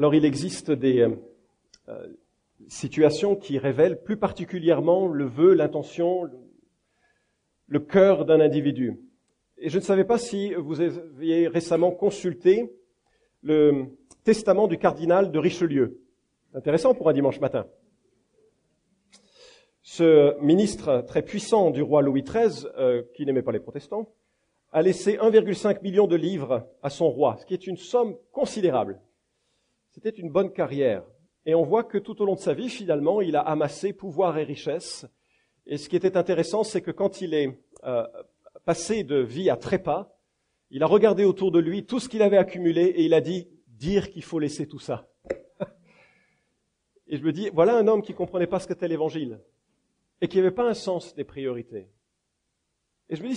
Alors il existe des euh, situations qui révèlent plus particulièrement le vœu, l'intention, le, le cœur d'un individu. Et je ne savais pas si vous aviez récemment consulté le testament du cardinal de Richelieu. Intéressant pour un dimanche matin. Ce ministre très puissant du roi Louis XIII, euh, qui n'aimait pas les protestants, a laissé 1,5 million de livres à son roi, ce qui est une somme considérable. C'était une bonne carrière. Et on voit que tout au long de sa vie, finalement, il a amassé pouvoir et richesse. Et ce qui était intéressant, c'est que quand il est euh, passé de vie à trépas, il a regardé autour de lui tout ce qu'il avait accumulé et il a dit dire qu'il faut laisser tout ça. et je me dis, voilà un homme qui comprenait pas ce qu'était l'évangile et qui n'avait pas un sens des priorités. Et je me dis,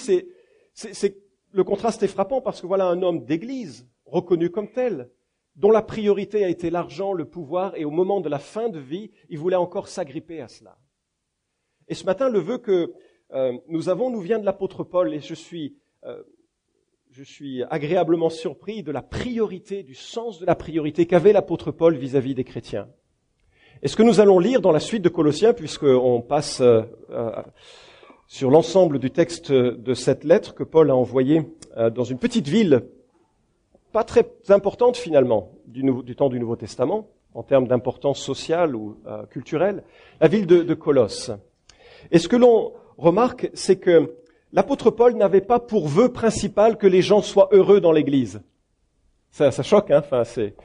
c'est, le contraste est frappant parce que voilà un homme d'église, reconnu comme tel, dont la priorité a été l'argent, le pouvoir, et au moment de la fin de vie, il voulait encore s'agripper à cela. Et ce matin, le vœu que euh, nous avons nous vient de l'apôtre Paul, et je suis, euh, je suis agréablement surpris de la priorité, du sens de la priorité qu'avait l'apôtre Paul vis-à-vis des chrétiens. Et ce que nous allons lire dans la suite de Colossiens, puisqu'on passe euh, sur l'ensemble du texte de cette lettre que Paul a envoyée dans une petite ville pas très importante finalement du, du temps du Nouveau Testament, en termes d'importance sociale ou euh, culturelle, la ville de, de Colosse. Et ce que l'on remarque, c'est que l'apôtre Paul n'avait pas pour vœu principal que les gens soient heureux dans l'Église. Ça, ça choque, hein enfin, c'est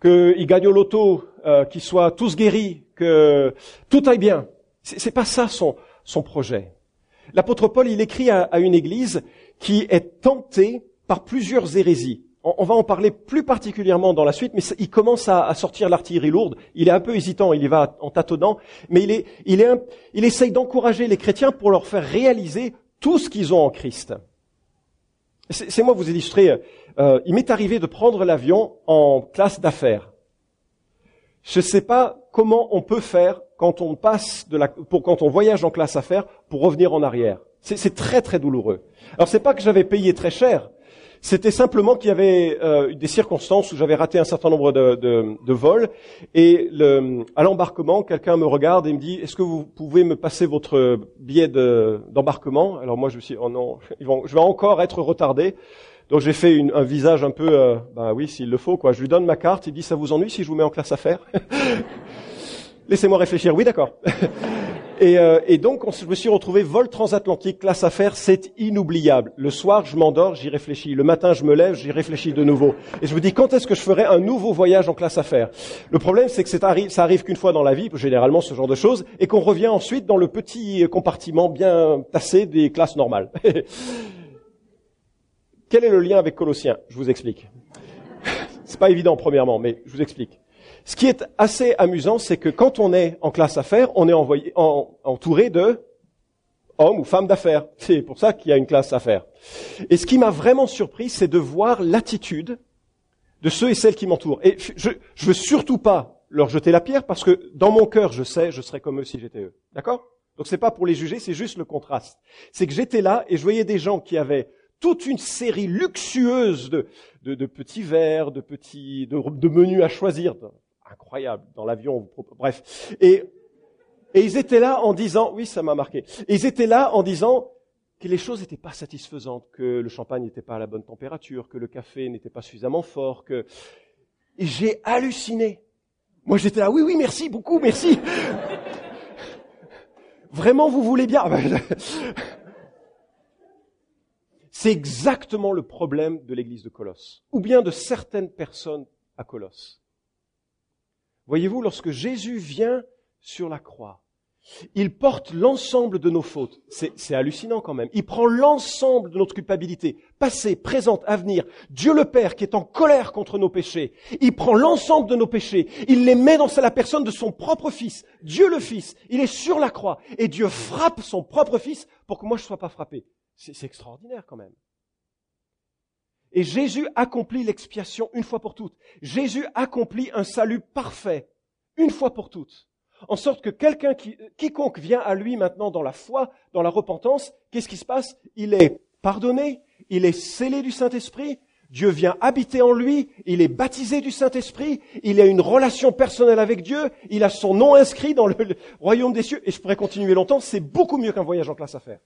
qu'ils gagnent au loto, euh, qu'ils soient tous guéris, que tout aille bien. C'est, c'est pas ça son, son projet. L'apôtre Paul, il écrit à, à une Église qui est tentée par plusieurs hérésies on va en parler plus particulièrement dans la suite, mais il commence à, sortir l'artillerie lourde. Il est un peu hésitant, il y va en tâtonnant, mais il, est, il, est il essaye d'encourager les chrétiens pour leur faire réaliser tout ce qu'ils ont en Christ. C'est moi vous illustrer. Euh, il m'est arrivé de prendre l'avion en classe d'affaires. Je ne sais pas comment on peut faire quand on passe de la, pour quand on voyage en classe affaires pour revenir en arrière. C'est très très douloureux. Alors c'est pas que j'avais payé très cher, c'était simplement qu'il y avait euh, des circonstances où j'avais raté un certain nombre de, vols et à l'embarquement, quelqu'un me regarde et me dit Est-ce que vous pouvez me passer votre billet d'embarquement? Alors moi je me suis dit, Oh non, je vais encore être retardé. Donc j'ai fait une, un visage un peu, euh, bah oui, s'il le faut, quoi. Je lui donne ma carte, il dit ça vous ennuie si je vous mets en classe affaires? Laissez-moi réfléchir. Oui, d'accord. Et, euh, et, donc, on, je me suis retrouvé vol transatlantique, classe affaires, c'est inoubliable. Le soir, je m'endors, j'y réfléchis. Le matin, je me lève, j'y réfléchis de nouveau. Et je me dis, quand est-ce que je ferai un nouveau voyage en classe affaires? Le problème, c'est que ça arrive, ça arrive qu'une fois dans la vie, généralement ce genre de choses, et qu'on revient ensuite dans le petit compartiment bien tassé des classes normales. Quel est le lien avec Colossiens Je vous explique. c'est pas évident, premièrement, mais je vous explique. Ce qui est assez amusant, c'est que quand on est en classe affaires, on est envoyé, entouré de hommes ou femmes d'affaires. C'est pour ça qu'il y a une classe affaires. Et ce qui m'a vraiment surpris, c'est de voir l'attitude de ceux et celles qui m'entourent. Et je, je veux surtout pas leur jeter la pierre parce que dans mon cœur, je sais, je serais comme eux si j'étais eux. D'accord? Donc c'est pas pour les juger, c'est juste le contraste. C'est que j'étais là et je voyais des gens qui avaient toute une série luxueuse de, de, de petits verres, de petits, de menus à choisir, incroyable dans l'avion. Bref. Et, et ils étaient là en disant, oui, ça m'a marqué. Ils étaient là en disant que les choses n'étaient pas satisfaisantes, que le champagne n'était pas à la bonne température, que le café n'était pas suffisamment fort, que, et j'ai halluciné. Moi, j'étais là, oui, oui, merci beaucoup, merci. Vraiment, vous voulez bien? C'est exactement le problème de l'église de Colosse, ou bien de certaines personnes à Colosse. Voyez-vous, lorsque Jésus vient sur la croix, il porte l'ensemble de nos fautes. C'est hallucinant quand même. Il prend l'ensemble de notre culpabilité, passé, présente, avenir. Dieu le Père qui est en colère contre nos péchés, il prend l'ensemble de nos péchés, il les met dans la personne de son propre Fils. Dieu le Fils, il est sur la croix et Dieu frappe son propre Fils pour que moi je ne sois pas frappé. C'est extraordinaire quand même. Et Jésus accomplit l'expiation une fois pour toutes. Jésus accomplit un salut parfait une fois pour toutes. En sorte que quelqu'un qui, quiconque vient à lui maintenant dans la foi, dans la repentance, qu'est-ce qui se passe? Il est pardonné, il est scellé du Saint-Esprit, Dieu vient habiter en lui, il est baptisé du Saint-Esprit, il a une relation personnelle avec Dieu, il a son nom inscrit dans le royaume des cieux, et je pourrais continuer longtemps, c'est beaucoup mieux qu'un voyage en classe à faire.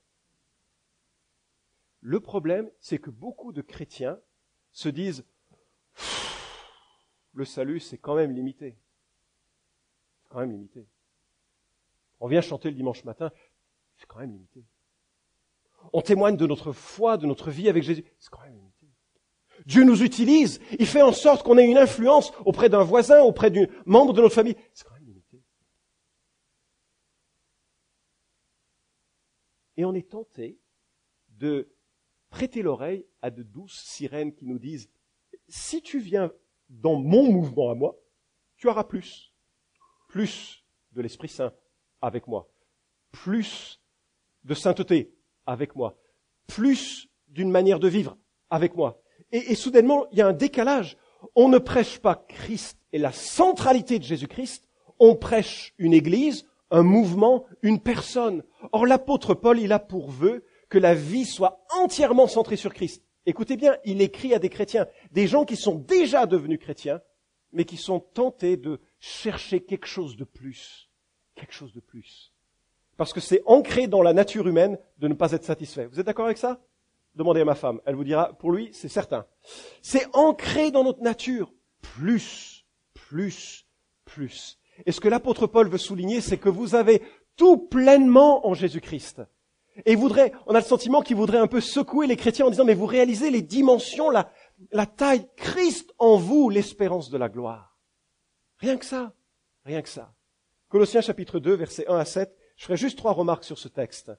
Le problème, c'est que beaucoup de chrétiens se disent, le salut, c'est quand même limité. C'est quand même limité. On vient chanter le dimanche matin, c'est quand même limité. On témoigne de notre foi, de notre vie avec Jésus, c'est quand même limité. Dieu nous utilise, il fait en sorte qu'on ait une influence auprès d'un voisin, auprès d'un membre de notre famille. C'est quand même limité. Et on est tenté de prêter l'oreille à de douces sirènes qui nous disent, si tu viens dans mon mouvement à moi, tu auras plus. Plus de l'Esprit Saint avec moi. Plus de sainteté avec moi. Plus d'une manière de vivre avec moi. Et, soudainement, il y a un décalage. On ne prêche pas Christ et la centralité de Jésus-Christ, on prêche une église, un mouvement, une personne. Or, l'apôtre Paul, il a pour vœu que la vie soit entièrement centrée sur Christ. Écoutez bien, il écrit à des chrétiens, des gens qui sont déjà devenus chrétiens, mais qui sont tentés de chercher quelque chose de plus. Quelque chose de plus. Parce que c'est ancré dans la nature humaine de ne pas être satisfait. Vous êtes d'accord avec ça? Demandez à ma femme. Elle vous dira, pour lui, c'est certain. C'est ancré dans notre nature. Plus, plus, plus. Et ce que l'apôtre Paul veut souligner, c'est que vous avez tout pleinement en Jésus-Christ. Et il voudrait, on a le sentiment qu'il voudrait un peu secouer les chrétiens en disant, mais vous réalisez les dimensions, la, la taille, Christ en vous, l'espérance de la gloire. Rien que ça. Rien que ça. Colossiens chapitre 2, versets 1 à 7. Je ferai juste trois remarques sur ce texte.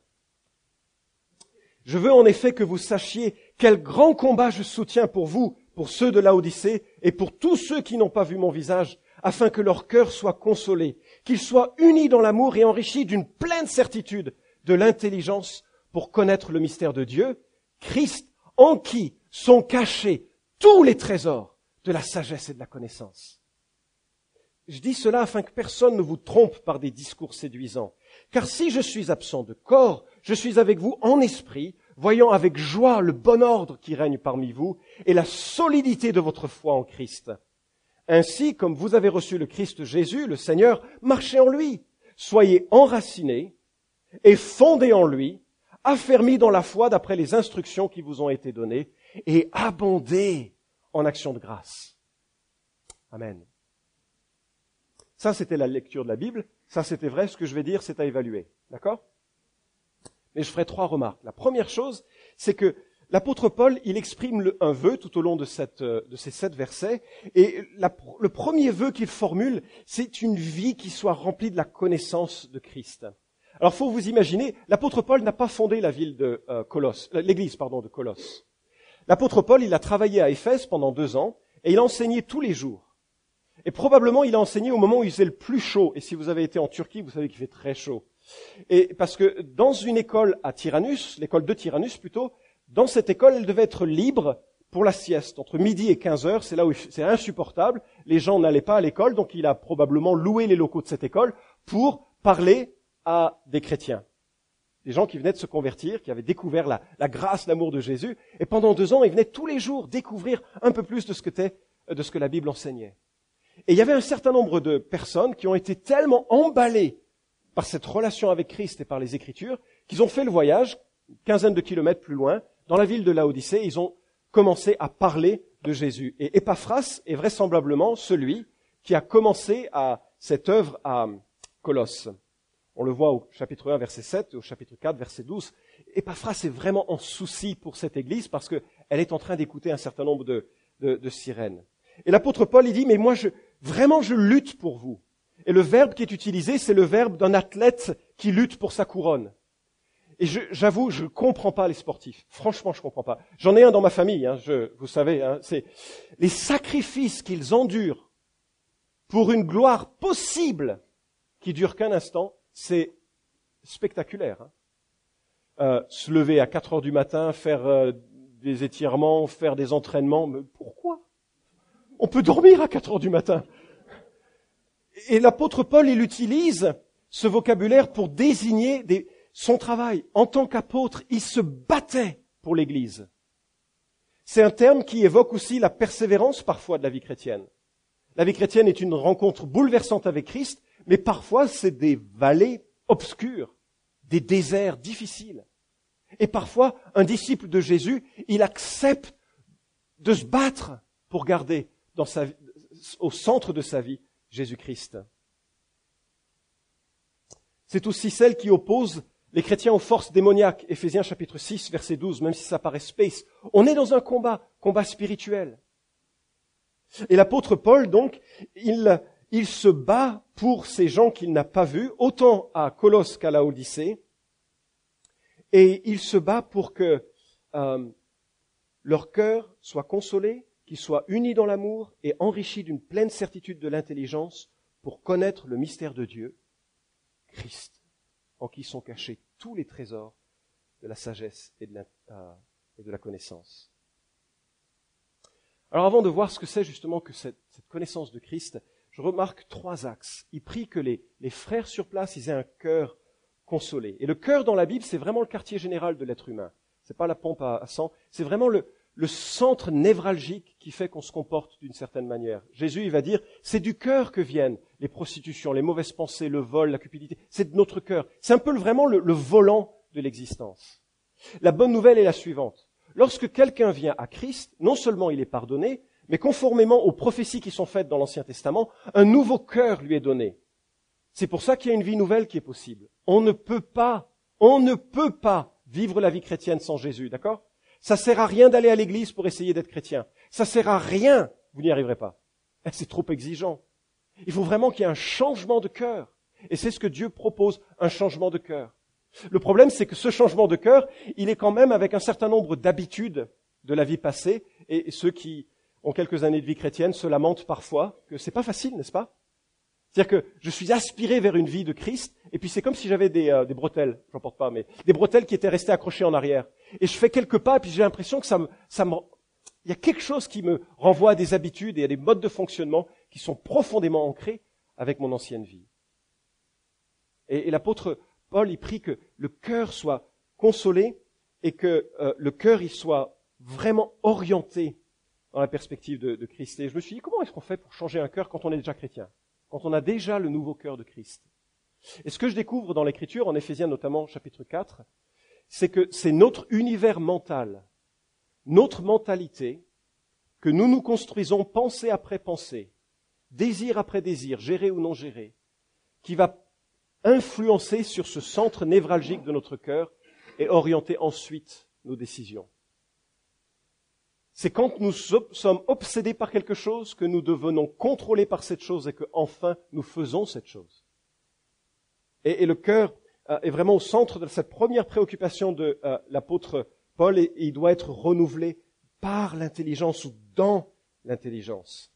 Je veux en effet que vous sachiez quel grand combat je soutiens pour vous, pour ceux de l'Odyssée et pour tous ceux qui n'ont pas vu mon visage, afin que leur cœur soit consolé, qu'ils soient unis dans l'amour et enrichis d'une pleine certitude de l'intelligence pour connaître le mystère de Dieu, Christ en qui sont cachés tous les trésors de la sagesse et de la connaissance. Je dis cela afin que personne ne vous trompe par des discours séduisants. Car si je suis absent de corps, je suis avec vous en esprit, voyant avec joie le bon ordre qui règne parmi vous et la solidité de votre foi en Christ. Ainsi, comme vous avez reçu le Christ Jésus, le Seigneur, marchez en lui. Soyez enracinés et fondés en lui, affermis dans la foi d'après les instructions qui vous ont été données, et abondez en actions de grâce. Amen. Ça, c'était la lecture de la Bible. Ça, c'était vrai. Ce que je vais dire, c'est à évaluer. D'accord? Mais je ferai trois remarques. La première chose, c'est que l'apôtre Paul, il exprime un vœu tout au long de, de ces sept versets. Et le premier vœu qu'il formule, c'est une vie qui soit remplie de la connaissance de Christ. Alors, faut vous imaginer, l'apôtre Paul n'a pas fondé la ville de euh, Colosse, euh, l'église, pardon, de Colosse. L'apôtre Paul, il a travaillé à Éphèse pendant deux ans et il a enseigné tous les jours. Et probablement, il a enseigné au moment où il faisait le plus chaud. Et si vous avez été en Turquie, vous savez qu'il fait très chaud. Et parce que dans une école à Tyrannus, l'école de Tyrannus plutôt, dans cette école, elle devait être libre pour la sieste. Entre midi et 15 heures, c'est là où c'est insupportable. Les gens n'allaient pas à l'école, donc il a probablement loué les locaux de cette école pour parler à des chrétiens. Des gens qui venaient de se convertir, qui avaient découvert la, grâce, l'amour de Jésus. Et pendant deux ans, ils venaient tous les jours découvrir un peu plus de ce que, de ce que la Bible enseignait. Et il y avait un certain nombre de personnes qui ont été tellement emballées par cette relation avec Christ et par les Écritures qu'ils ont fait le voyage, une quinzaine de kilomètres plus loin, dans la ville de Laodicée, ils ont commencé à parler de Jésus. Et Epaphras est vraisemblablement celui qui a commencé à cette œuvre à Colosse. On le voit au chapitre 1, verset 7, au chapitre 4, verset 12. Epaphras est vraiment en souci pour cette église parce qu'elle est en train d'écouter un certain nombre de, sirènes. Et l'apôtre Paul, il dit, mais moi, je, Vraiment, je lutte pour vous. Et le verbe qui est utilisé, c'est le verbe d'un athlète qui lutte pour sa couronne. Et j'avoue, je ne comprends pas les sportifs. Franchement, je ne comprends pas. J'en ai un dans ma famille, hein, je, vous savez. Hein, c'est les sacrifices qu'ils endurent pour une gloire possible qui dure qu'un instant. C'est spectaculaire. Hein. Euh, se lever à 4 heures du matin, faire euh, des étirements, faire des entraînements. Mais pourquoi? On peut dormir à 4 heures du matin. Et l'apôtre Paul, il utilise ce vocabulaire pour désigner son travail. En tant qu'apôtre, il se battait pour l'Église. C'est un terme qui évoque aussi la persévérance parfois de la vie chrétienne. La vie chrétienne est une rencontre bouleversante avec Christ, mais parfois c'est des vallées obscures, des déserts difficiles. Et parfois, un disciple de Jésus, il accepte de se battre pour garder dans sa, au centre de sa vie Jésus-Christ. C'est aussi celle qui oppose les chrétiens aux forces démoniaques, Éphésiens chapitre 6, verset 12, même si ça paraît space. On est dans un combat, combat spirituel. Et l'apôtre Paul, donc, il, il se bat pour ces gens qu'il n'a pas vus, autant à Colosse qu'à la Odyssée, et il se bat pour que euh, leur cœur soit consolé, qu'ils soient unis dans l'amour et enrichis d'une pleine certitude de l'intelligence pour connaître le mystère de Dieu, Christ, en qui sont cachés tous les trésors de la sagesse et de la, euh, connaissance. Alors avant de voir ce que c'est justement que cette, connaissance de Christ, je remarque trois axes. Il prie que les, les frères sur place ils aient un cœur consolé. Et le cœur dans la Bible, c'est vraiment le quartier général de l'être humain. C'est pas la pompe à, sang, c'est vraiment le, le centre névralgique qui fait qu'on se comporte d'une certaine manière. Jésus, il va dire, c'est du cœur que viennent les prostitutions, les mauvaises pensées, le vol, la cupidité. C'est de notre cœur. C'est un peu vraiment le volant de l'existence. La bonne nouvelle est la suivante. Lorsque quelqu'un vient à Christ, non seulement il est pardonné, mais conformément aux prophéties qui sont faites dans l'Ancien Testament, un nouveau cœur lui est donné. C'est pour ça qu'il y a une vie nouvelle qui est possible. On ne peut pas, on ne peut pas vivre la vie chrétienne sans Jésus, d'accord? Ça sert à rien d'aller à l'église pour essayer d'être chrétien. Ça sert à rien. Vous n'y arriverez pas. Eh, c'est trop exigeant. Il faut vraiment qu'il y ait un changement de cœur. Et c'est ce que Dieu propose, un changement de cœur. Le problème, c'est que ce changement de cœur, il est quand même avec un certain nombre d'habitudes de la vie passée, et ceux qui ont quelques années de vie chrétienne se lamentent parfois que c'est pas facile, n'est-ce pas? C'est-à-dire que je suis aspiré vers une vie de Christ, et puis c'est comme si j'avais des, euh, des bretelles, j'en porte pas, mais des bretelles qui étaient restées accrochées en arrière. Et je fais quelques pas, et puis j'ai l'impression que ça ça il y a quelque chose qui me renvoie à des habitudes et à des modes de fonctionnement qui sont profondément ancrés avec mon ancienne vie. Et, et l'apôtre Paul, il prie que le cœur soit consolé et que euh, le cœur il soit vraiment orienté dans la perspective de, de Christ. Et je me suis dit, comment est-ce qu'on fait pour changer un cœur quand on est déjà chrétien? Quand on a déjà le nouveau cœur de Christ? Et ce que je découvre dans l'Écriture, en Éphésiens notamment chapitre 4, c'est que c'est notre univers mental, notre mentalité, que nous nous construisons pensée après pensée, désir après désir, géré ou non géré, qui va influencer sur ce centre névralgique de notre cœur et orienter ensuite nos décisions. C'est quand nous sommes obsédés par quelque chose que nous devenons contrôlés par cette chose et que enfin nous faisons cette chose. Et, le cœur euh, est vraiment au centre de cette première préoccupation de euh, l'apôtre Paul et, il doit être renouvelé par l'intelligence ou dans l'intelligence.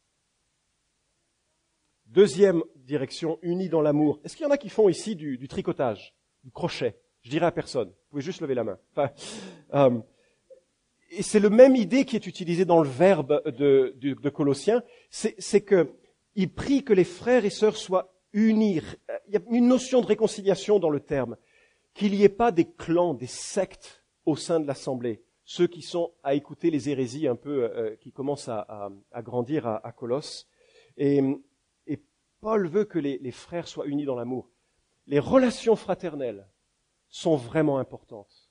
Deuxième direction, unie dans l'amour. Est-ce qu'il y en a qui font ici du, tricotage, du crochet? Je dirais à personne. Vous pouvez juste lever la main. Euh, c'est le même idée qui est utilisée dans le verbe de, Colossiens, c'est que il prie que les frères et sœurs soient unis. Il y a une notion de réconciliation dans le terme, qu'il n'y ait pas des clans, des sectes au sein de l'assemblée, ceux qui sont à écouter les hérésies un peu euh, qui commencent à, grandir à, à Colosse. Et, Paul veut que les frères soient unis dans l'amour. Les relations fraternelles sont vraiment importantes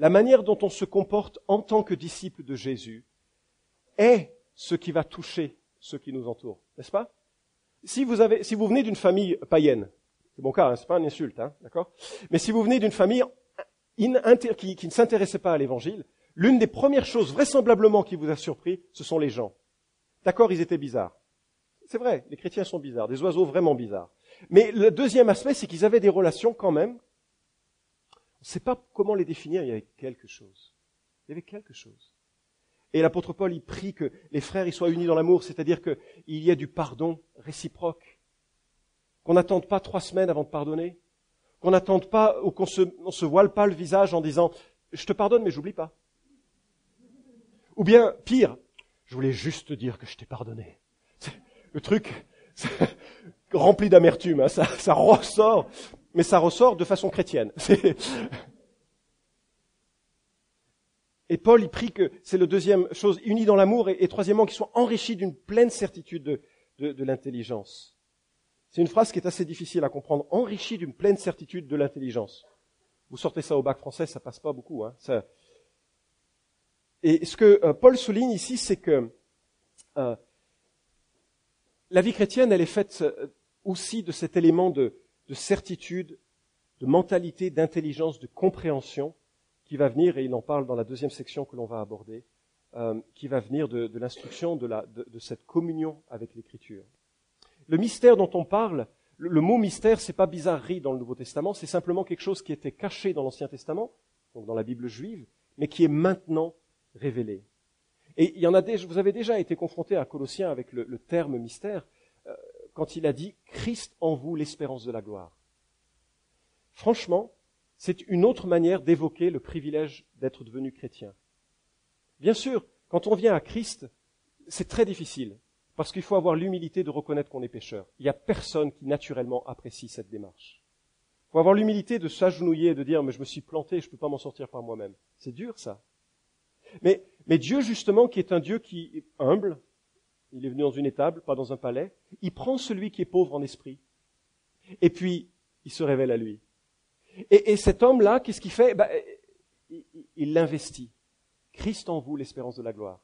la manière dont on se comporte en tant que disciple de Jésus est ce qui va toucher ceux qui nous entourent, n'est-ce pas? Si vous, avez, si vous venez d'une famille païenne, c'est mon cas, hein, c'est pas une insulte, hein, d'accord? Mais si vous venez d'une famille qui, qui ne s'intéressait pas à l'Évangile, l'une des premières choses vraisemblablement qui vous a surpris, ce sont les gens. D'accord, ils étaient bizarres. C'est vrai, les chrétiens sont bizarres, des oiseaux vraiment bizarres. Mais le deuxième aspect, c'est qu'ils avaient des relations quand même on ne sait pas comment les définir, il y avait quelque chose. Il y avait quelque chose. Et l'apôtre Paul, il prie que les frères y soient unis dans l'amour, c'est-à-dire qu'il y ait du pardon réciproque. Qu'on n'attende pas trois semaines avant de pardonner. Qu'on n'attende pas ou qu'on se, on se voile pas le visage en disant je te pardonne mais j'oublie pas. Ou bien, pire, je voulais juste te dire que je t'ai pardonné. Le truc rempli d'amertume, hein, ça, ça ressort mais ça ressort de façon chrétienne. Et Paul, il prie que c'est le deuxième chose, unis dans l'amour, et, troisièmement, qu'ils soient enrichis d'une pleine certitude de, de, l'intelligence. C'est une phrase qui est assez difficile à comprendre. Enrichis d'une pleine certitude de l'intelligence. Vous sortez ça au bac français, ça passe pas beaucoup. Hein. Et ce que euh, Paul souligne ici, c'est que euh, la vie chrétienne, elle est faite euh, aussi de cet élément de, de certitude, de mentalité, d'intelligence, de compréhension qui va venir, et il en parle dans la deuxième section que l'on va aborder, euh, qui va venir de, l'instruction de, cette communion avec l'Écriture. Le mystère dont on parle, le, mot mystère, c'est pas bizarrerie dans le Nouveau Testament, c'est simplement quelque chose qui était caché dans l'Ancien Testament, donc dans la Bible juive, mais qui est maintenant révélé. Et il y en a vous avez déjà été confronté à Colossiens avec le, terme mystère, quand il a dit Christ en vous, l'espérance de la gloire. Franchement, c'est une autre manière d'évoquer le privilège d'être devenu chrétien. Bien sûr, quand on vient à Christ, c'est très difficile, parce qu'il faut avoir l'humilité de reconnaître qu'on est pécheur. Il n'y a personne qui naturellement apprécie cette démarche. Il faut avoir l'humilité de s'agenouiller et de dire, mais je me suis planté, je ne peux pas m'en sortir par moi-même. C'est dur, ça. Mais, mais Dieu, justement, qui est un Dieu qui est humble, il est venu dans une étable, pas dans un palais, il prend celui qui est pauvre en esprit, et puis il se révèle à lui. Et, cet homme-là, qu'est-ce qu'il fait? Ben, Il l'investit. Christ en vous, l'espérance de la gloire.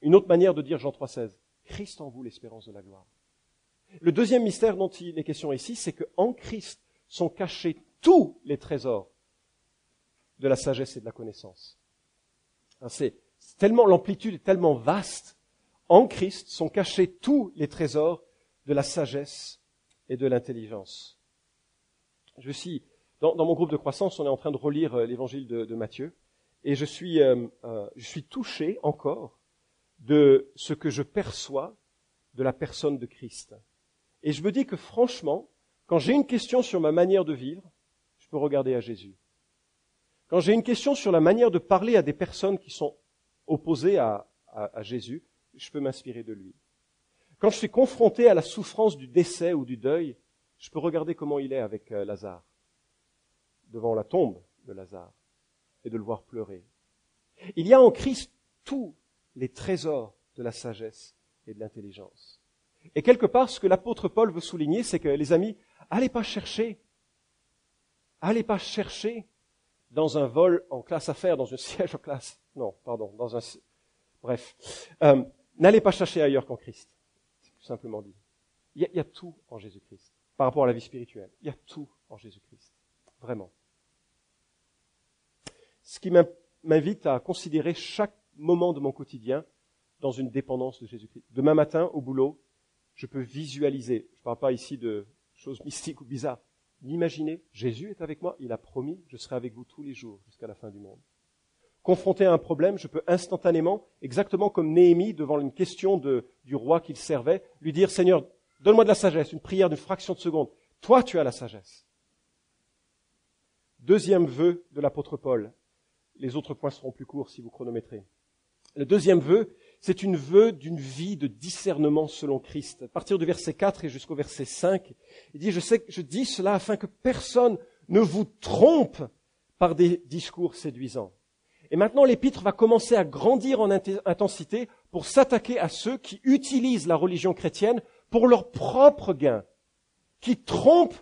Une autre manière de dire Jean 3,16. Christ en vous, l'espérance de la gloire. Le deuxième mystère dont il est question ici, c'est qu'en Christ sont cachés tous les trésors de la sagesse et de la connaissance. Hein, c'est tellement, l'amplitude est tellement vaste. En Christ sont cachés tous les trésors de la sagesse et de l'intelligence. Je suis dans, mon groupe de croissance, on est en train de relire euh, l'évangile de, Matthieu, et je suis, euh, euh, je suis touché encore de ce que je perçois de la personne de Christ. Et je me dis que franchement, quand j'ai une question sur ma manière de vivre, je peux regarder à Jésus. Quand j'ai une question sur la manière de parler à des personnes qui sont opposées à, à Jésus, je peux m'inspirer de lui. Quand je suis confronté à la souffrance du décès ou du deuil, je peux regarder comment il est avec Lazare devant la tombe de Lazare et de le voir pleurer. Il y a en Christ tous les trésors de la sagesse et de l'intelligence. Et quelque part, ce que l'apôtre Paul veut souligner, c'est que les amis, allez pas chercher, allez pas chercher dans un vol en classe à faire, dans un siège en classe, non, pardon, dans un, bref, euh, n'allez pas chercher ailleurs qu'en Christ. C'est tout simplement dit. Il y, a, tout en Jésus-Christ par rapport à la vie spirituelle. Il y a tout en Jésus-Christ. Vraiment ce qui m'invite à considérer chaque moment de mon quotidien dans une dépendance de Jésus-Christ. Demain matin, au boulot, je peux visualiser, je ne parle pas ici de choses mystiques ou bizarres, Imaginez, Jésus est avec moi, il a promis, je serai avec vous tous les jours jusqu'à la fin du monde. Confronté à un problème, je peux instantanément, exactement comme Néhémie devant une question du roi qu'il servait, lui dire, Seigneur, donne-moi de la sagesse, une prière d'une fraction de seconde. Toi, tu as la sagesse. Deuxième vœu de l'apôtre Paul, les autres points seront plus courts si vous chronométrez. Le deuxième vœu, c'est une vœu d'une vie de discernement selon Christ. À partir du verset 4 et jusqu'au verset 5, il dit, je sais je dis cela afin que personne ne vous trompe par des discours séduisants. Et maintenant, l'épître va commencer à grandir en intensité pour s'attaquer à ceux qui utilisent la religion chrétienne pour leur propre gain, qui trompent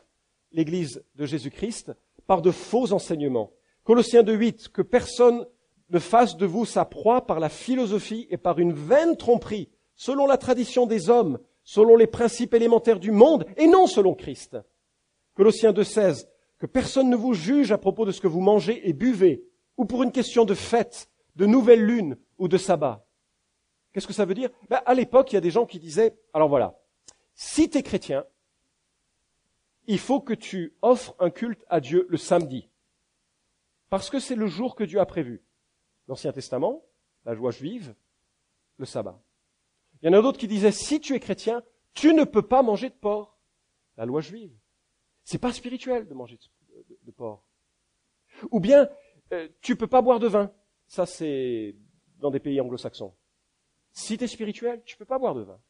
l'Église de Jésus-Christ par de faux enseignements. Colossiens 2.8, que personne ne fasse de vous sa proie par la philosophie et par une vaine tromperie, selon la tradition des hommes, selon les principes élémentaires du monde, et non selon Christ. Colossiens 2.16, que personne ne vous juge à propos de ce que vous mangez et buvez, ou pour une question de fête, de nouvelle lune ou de sabbat. Qu'est-ce que ça veut dire? Ben, À l'époque, il y a des gens qui disaient, alors voilà, si tu es chrétien, il faut que tu offres un culte à Dieu le samedi. Parce que c'est le jour que Dieu a prévu. L'Ancien Testament, la joie juive, le sabbat. Il y en a d'autres qui disaient, si tu es chrétien, tu ne peux pas manger de porc. La loi juive. C'est pas spirituel de manger de, porc. Ou bien, euh, tu peux pas boire de vin. Ça, c'est dans des pays anglo-saxons. Si tu es spirituel, tu peux pas boire de vin.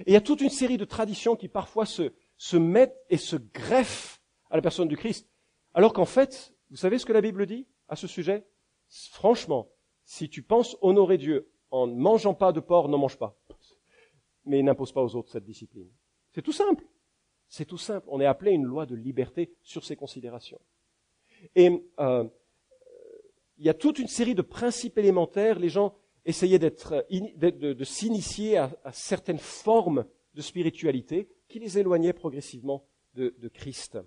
Et il y a toute une série de traditions qui parfois se, se mettent et se greffent à la personne du Christ. Alors qu'en fait, vous savez ce que la Bible dit à ce sujet? Franchement, Si tu penses honorer Dieu en ne mangeant pas de porc, ne mange pas. Mais n'impose pas aux autres cette discipline. C'est tout simple. C'est tout simple. On est appelé à une loi de liberté sur ces considérations. Et euh, il y a toute une série de principes élémentaires. Les gens essayaient d'être, de, s'initier à, certaines formes de spiritualité qui les éloignaient progressivement de, Christ.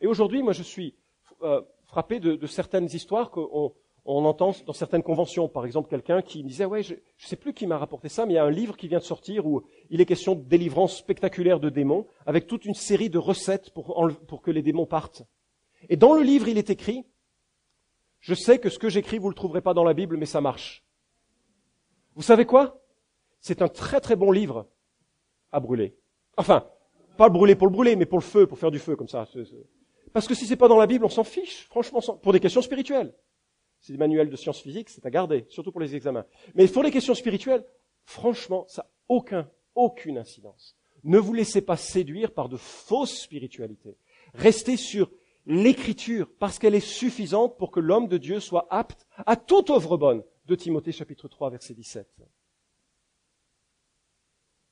Et aujourd'hui, moi, je suis euh, frappé de, certaines histoires qu'on on entend dans certaines conventions. Par exemple, quelqu'un qui me disait, ouais, je ne sais plus qui m'a rapporté ça, mais il y a un livre qui vient de sortir où il est question de délivrance spectaculaire de démons, avec toute une série de recettes pour que les démons partent. Et dans le livre, il est écrit, je sais que ce que j'écris, vous ne le trouverez pas dans la Bible, mais ça marche. Vous savez quoi? C'est un très très bon livre à brûler. Enfin, pas le brûler pour le brûler, mais pour le feu, pour faire du feu comme ça. Parce que si c'est pas dans la Bible, on s'en fiche, franchement, pour des questions spirituelles. C'est des manuels de sciences physiques, c'est à garder, surtout pour les examens. Mais pour les questions spirituelles, franchement, ça n'a aucun, aucune incidence. Ne vous laissez pas séduire par de fausses spiritualités. Restez sur l'écriture, parce qu'elle est suffisante pour que l'homme de Dieu soit apte à toute œuvre bonne. De Timothée chapitre 3 verset 17.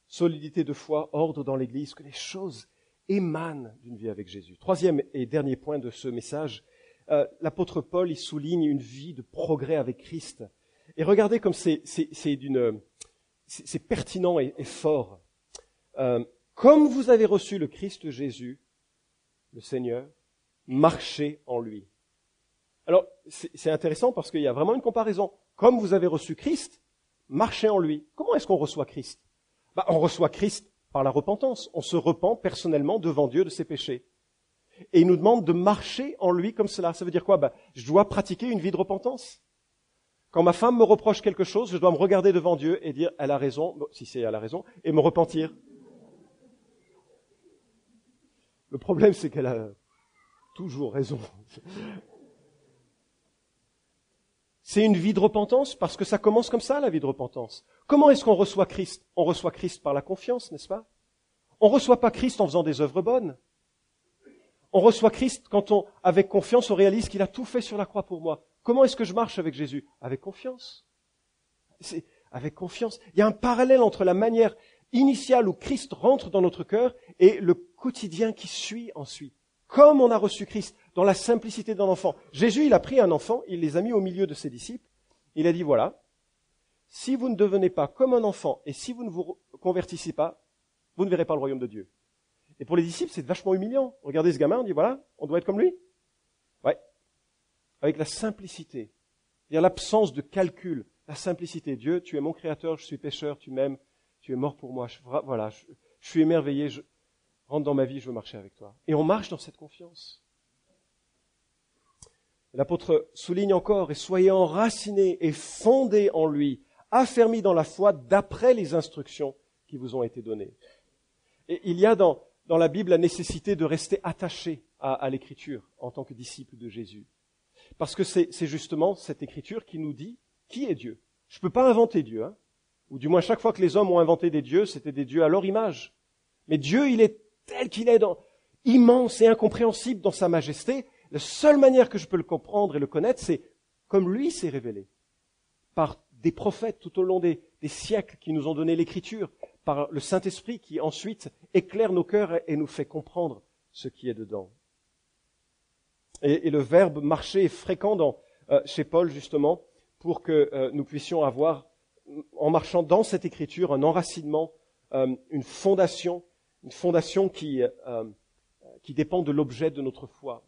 Solidité de foi, ordre dans l'Église, que les choses émanent d'une vie avec Jésus. Troisième et dernier point de ce message, euh, l'apôtre Paul il souligne une vie de progrès avec Christ. Et regardez comme c'est, pertinent et, fort. Euh, comme vous avez reçu le Christ Jésus, le Seigneur, marchez en lui. Alors, c'est intéressant parce qu'il y a vraiment une comparaison. Comme vous avez reçu Christ, marchez en lui. Comment est-ce qu'on reçoit Christ? Bah, On reçoit Christ par la repentance. On se repent personnellement devant Dieu de ses péchés. Et il nous demande de marcher en lui comme cela. Ça veut dire quoi? Ben, Je dois pratiquer une vie de repentance. Quand ma femme me reproche quelque chose, je dois me regarder devant Dieu et dire elle a raison, si c'est elle a raison, et me repentir. Le problème, c'est qu'elle a toujours raison. C'est une vie de repentance parce que ça commence comme ça, la vie de repentance. Comment est-ce qu'on reçoit Christ? On reçoit Christ par la confiance, n'est-ce pas? On ne reçoit pas Christ en faisant des œuvres bonnes. On reçoit Christ quand on, avec confiance, on réalise qu'il a tout fait sur la croix pour moi. Comment est-ce que je marche avec Jésus? Avec confiance. C'est avec confiance. Il y a un parallèle entre la manière initiale où Christ rentre dans notre cœur et le quotidien qui suit ensuite. Comme on a reçu Christ dans la simplicité d'un enfant. Jésus, il a pris un enfant, il les a mis au milieu de ses disciples. Il a dit, voilà, si vous ne devenez pas comme un enfant et si vous ne vous convertissez pas, vous ne verrez pas le royaume de Dieu. Et pour les disciples, c'est vachement humiliant. Regardez ce gamin, on dit voilà, on doit être comme lui. Ouais. Avec la simplicité. C'est-à-dire l'absence de calcul. La simplicité. Dieu, tu es mon créateur, je suis pécheur, tu m'aimes, tu es mort pour moi. voilà, je, suis émerveillé, je rentre dans ma vie, je veux marcher avec toi. Et on marche dans cette confiance. L'apôtre souligne encore, et soyez enracinés et fondés en lui, affermis dans la foi d'après les instructions qui vous ont été données. Et il y a dans, dans la Bible la nécessité de rester attaché à, l'écriture en tant que disciple de Jésus. Parce que c'est justement cette écriture qui nous dit qui est Dieu. Je ne peux pas inventer Dieu, hein. ou du moins chaque fois que les hommes ont inventé des dieux, c'était des dieux à leur image. Mais Dieu, il est tel qu'il est, dans, immense et incompréhensible dans sa majesté. La seule manière que je peux le comprendre et le connaître, c'est comme lui s'est révélé, par des prophètes tout au long des siècles qui nous ont donné l'écriture, par le Saint-Esprit qui ensuite éclaire nos cœurs et nous fait comprendre ce qui est dedans. Et, le verbe marcher est fréquent dans, euh, chez Paul justement pour que euh, nous puissions avoir, en marchant dans cette écriture, un enracinement, euh, une fondation, une fondation qui, qui dépend de l'objet de notre foi.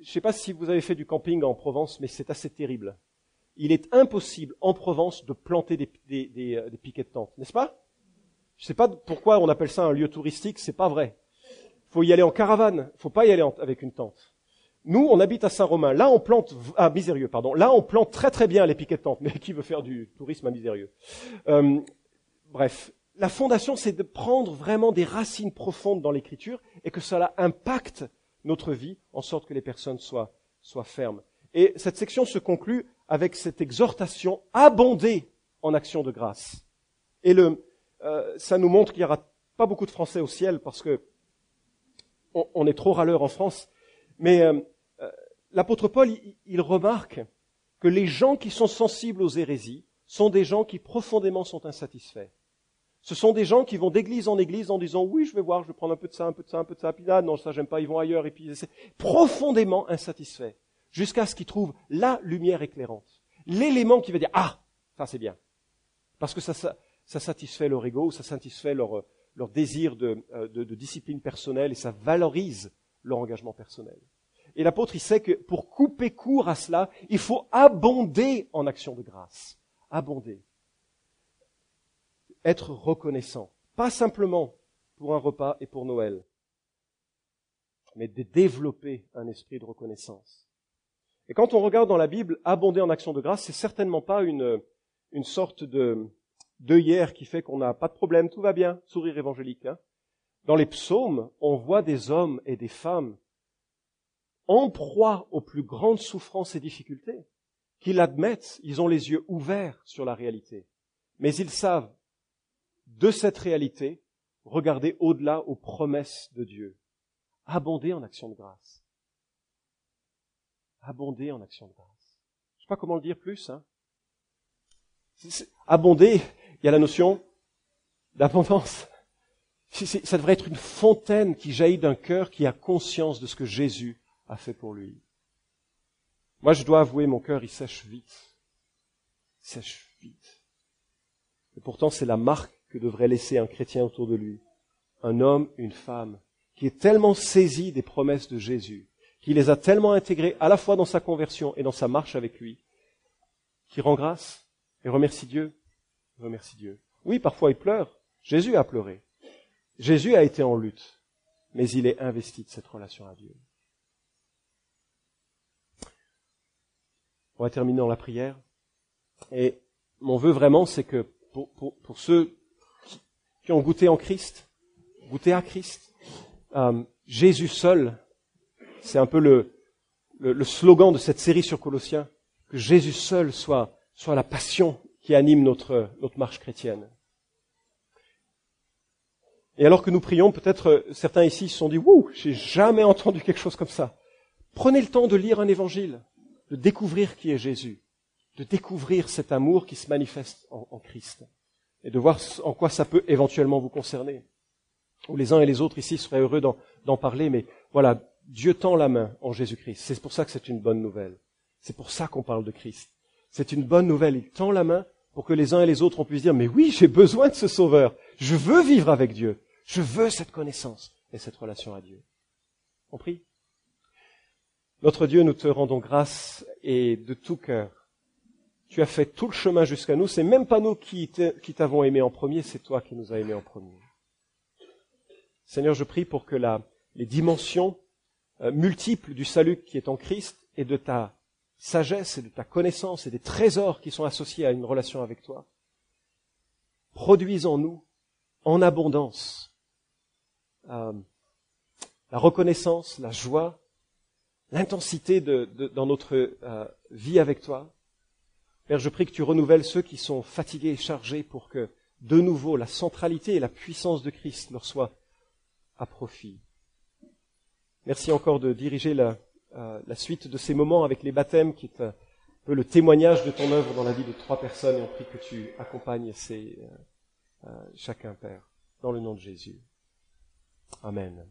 Je ne sais pas si vous avez fait du camping en Provence, mais c'est assez terrible. Il est impossible en Provence de planter des, des, des piquets de tente, n'est-ce pas? Je ne sais pas pourquoi on appelle ça un lieu touristique, c'est pas vrai. Il faut y aller en caravane, il faut pas y aller avec une tente. Nous, on habite à Saint-Romain. Là, on plante, à Misérieux, pardon. Là, on plante très très bien les piquets de tente. Mais qui veut faire du tourisme à Misérieux? Euh, Bref, la fondation, c'est de prendre vraiment des racines profondes dans l'écriture et que cela impacte notre vie en sorte que les personnes soient, fermes. Et cette section se conclut avec cette exhortation abondée en action de grâce. Et le, euh, ça nous montre qu'il n'y aura pas beaucoup de Français au ciel parce que on, est trop râleur en France. Mais euh, euh, l'apôtre Paul, il, remarque que les gens qui sont sensibles aux hérésies sont des gens qui profondément sont insatisfaits. Ce sont des gens qui vont d'église en église en disant oui, je vais voir, je vais prendre un peu de ça, un peu de ça, un peu de ça, puis là, non, ça j'aime pas, ils vont ailleurs, et puis c'est profondément insatisfaits, jusqu'à ce qu'ils trouvent la lumière éclairante, l'élément qui va dire ah, ça c'est bien, parce que ça, ça, satisfait leur ego, ça satisfait leur, leur désir de, euh, de, de discipline personnelle et ça valorise leur engagement personnel. Et l'apôtre, il sait que pour couper court à cela, il faut abonder en action de grâce. Abonder être reconnaissant. Pas simplement pour un repas et pour Noël, mais de développer un esprit de reconnaissance. Et quand on regarde dans la Bible, abonder en action de grâce, c'est certainement pas une, une sorte de d'œillère qui fait qu'on n'a pas de problème, tout va bien, sourire évangélique. Hein. Dans les psaumes, on voit des hommes et des femmes en proie aux plus grandes souffrances et difficultés, qui l'admettent, ils ont les yeux ouverts sur la réalité, mais ils savent de cette réalité, regardez au-delà aux promesses de Dieu. Abonder en action de grâce. Abonder en action de grâce. Je sais pas comment le dire plus. Hein. Abonder, il y a la notion d'abondance. Ça devrait être une fontaine qui jaillit d'un cœur qui a conscience de ce que Jésus a fait pour lui. Moi, je dois avouer, mon cœur, il sèche vite. Il sèche vite. Et pourtant, c'est la marque que devrait laisser un chrétien autour de lui. Un homme, une femme, qui est tellement saisi des promesses de Jésus, qui les a tellement intégrées à la fois dans sa conversion et dans sa marche avec lui, qui rend grâce et remercie Dieu. Remercie Dieu. Oui, parfois il pleure. Jésus a pleuré. Jésus a été en lutte. Mais il est investi de cette relation à Dieu. On va terminer dans la prière. Et mon vœu vraiment, c'est que pour, pour, pour ceux qui ont goûté en Christ, goûté à Christ. Euh, Jésus seul, c'est un peu le, slogan de cette série sur Colossiens, que Jésus seul soit, soit la passion qui anime notre, marche chrétienne. Et alors que nous prions, peut-être euh, certains ici se sont dit, Wouh, j'ai jamais entendu quelque chose comme ça. Prenez le temps de lire un évangile, de découvrir qui est Jésus, de découvrir cet amour qui se manifeste en Christ et de voir en quoi ça peut éventuellement vous concerner. Ou les uns et les autres ici seraient heureux d'en parler, mais voilà, Dieu tend la main en Jésus-Christ. C'est pour ça que c'est une bonne nouvelle. C'est pour ça qu'on parle de Christ. C'est une bonne nouvelle. Il tend la main pour que les uns et les autres on puisse dire, mais oui, j'ai besoin de ce Sauveur. Je veux vivre avec Dieu. Je veux cette connaissance et cette relation à Dieu. On prie. Notre Dieu, nous te rendons grâce et de tout cœur tu as fait tout le chemin jusqu'à nous. C'est même pas nous qui t'avons aimé en premier, c'est toi qui nous as aimés en premier. Seigneur, je prie pour que la, les dimensions euh, multiples du salut qui est en Christ et de ta sagesse et de ta connaissance et des trésors qui sont associés à une relation avec toi produisent en nous, en abondance, euh, la reconnaissance, la joie, l'intensité de, dans notre euh, vie avec toi, Père, je prie que tu renouvelles ceux qui sont fatigués et chargés pour que, de nouveau, la centralité et la puissance de Christ leur soient à profit. Merci encore de diriger la, euh, suite de ces moments avec les baptêmes, qui est un peu le témoignage de ton œuvre dans la vie de trois personnes, et on prie que tu accompagnes ces, euh, euh, chacun, Père, dans le nom de Jésus. Amen.